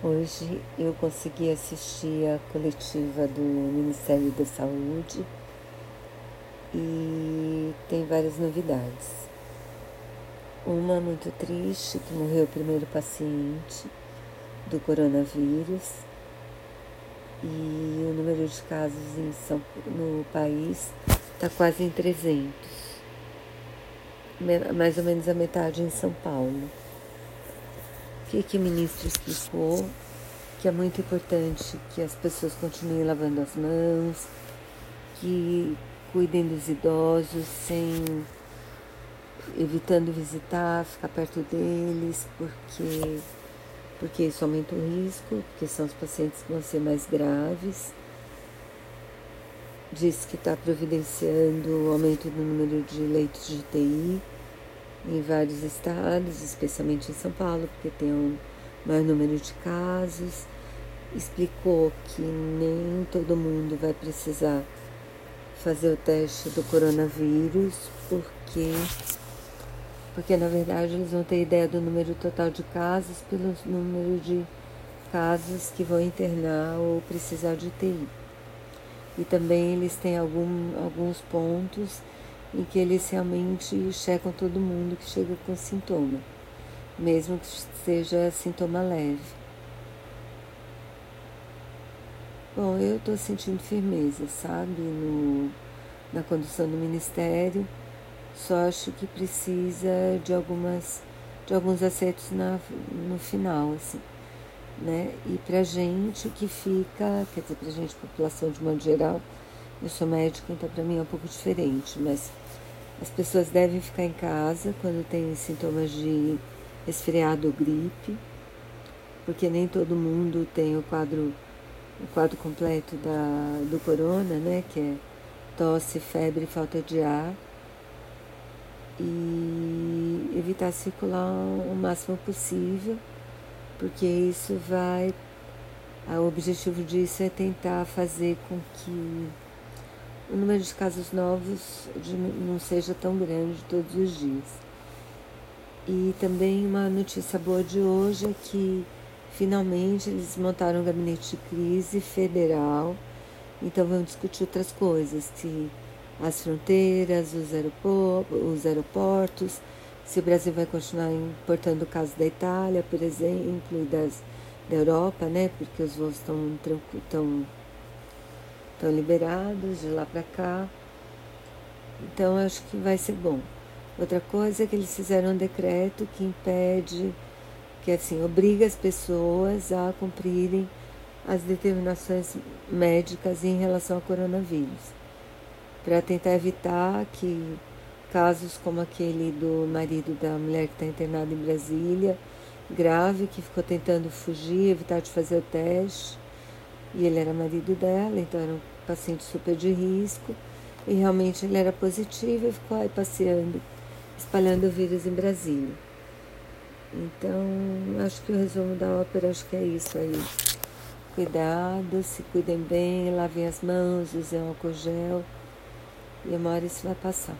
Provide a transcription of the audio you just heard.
Hoje eu consegui assistir a coletiva do Ministério da Saúde e tem várias novidades. Uma muito triste, que morreu o primeiro paciente do coronavírus e o número de casos em São, no país está quase em 300, mais ou menos a metade em São Paulo que, que o ministro explicou que é muito importante que as pessoas continuem lavando as mãos, que cuidem dos idosos sem evitando visitar, ficar perto deles, porque porque isso aumenta o risco, porque são os pacientes que vão ser mais graves. Diz que está providenciando o aumento do número de leitos de UTI em vários estados, especialmente em São Paulo, porque tem um maior número de casos. Explicou que nem todo mundo vai precisar fazer o teste do coronavírus, porque porque na verdade eles vão ter ideia do número total de casos pelo número de casos que vão internar ou precisar de UTI. E também eles têm algum, alguns pontos em que eles realmente checam todo mundo que chega com sintoma, mesmo que seja sintoma leve. Bom, eu estou sentindo firmeza, sabe, no, na condução do ministério. Só acho que precisa de algumas de alguns acertos na, no final, assim, né? E pra gente o que fica, quer dizer, pra gente, população de modo geral, eu sou médica, então para mim é um pouco diferente, mas as pessoas devem ficar em casa quando tem sintomas de resfriado ou gripe, porque nem todo mundo tem o quadro, o quadro completo da, do corona, né? Que é tosse, febre, falta de ar. E evitar circular o máximo possível, porque isso vai. O objetivo disso é tentar fazer com que o número de casos novos não seja tão grande todos os dias. E também uma notícia boa de hoje é que finalmente eles montaram um gabinete de crise federal, então vão discutir outras coisas, se as fronteiras, os, os aeroportos, se o Brasil vai continuar importando o caso da Itália, por exemplo, e das, da Europa, né? Porque os voos estão tão estão liberados de lá para cá. Então acho que vai ser bom. Outra coisa é que eles fizeram um decreto que impede, que assim, obriga as pessoas a cumprirem as determinações médicas em relação ao coronavírus, para tentar evitar que casos como aquele do marido da mulher que está internada em Brasília, grave, que ficou tentando fugir, evitar de fazer o teste, e ele era marido dela, então era um paciente super de risco. E realmente ele era positivo e ficou aí passeando, espalhando o vírus em Brasília. Então, acho que o resumo da ópera acho que é isso aí. Cuidado, se cuidem bem, lavem as mãos, usem álcool gel. E uma hora isso vai passar.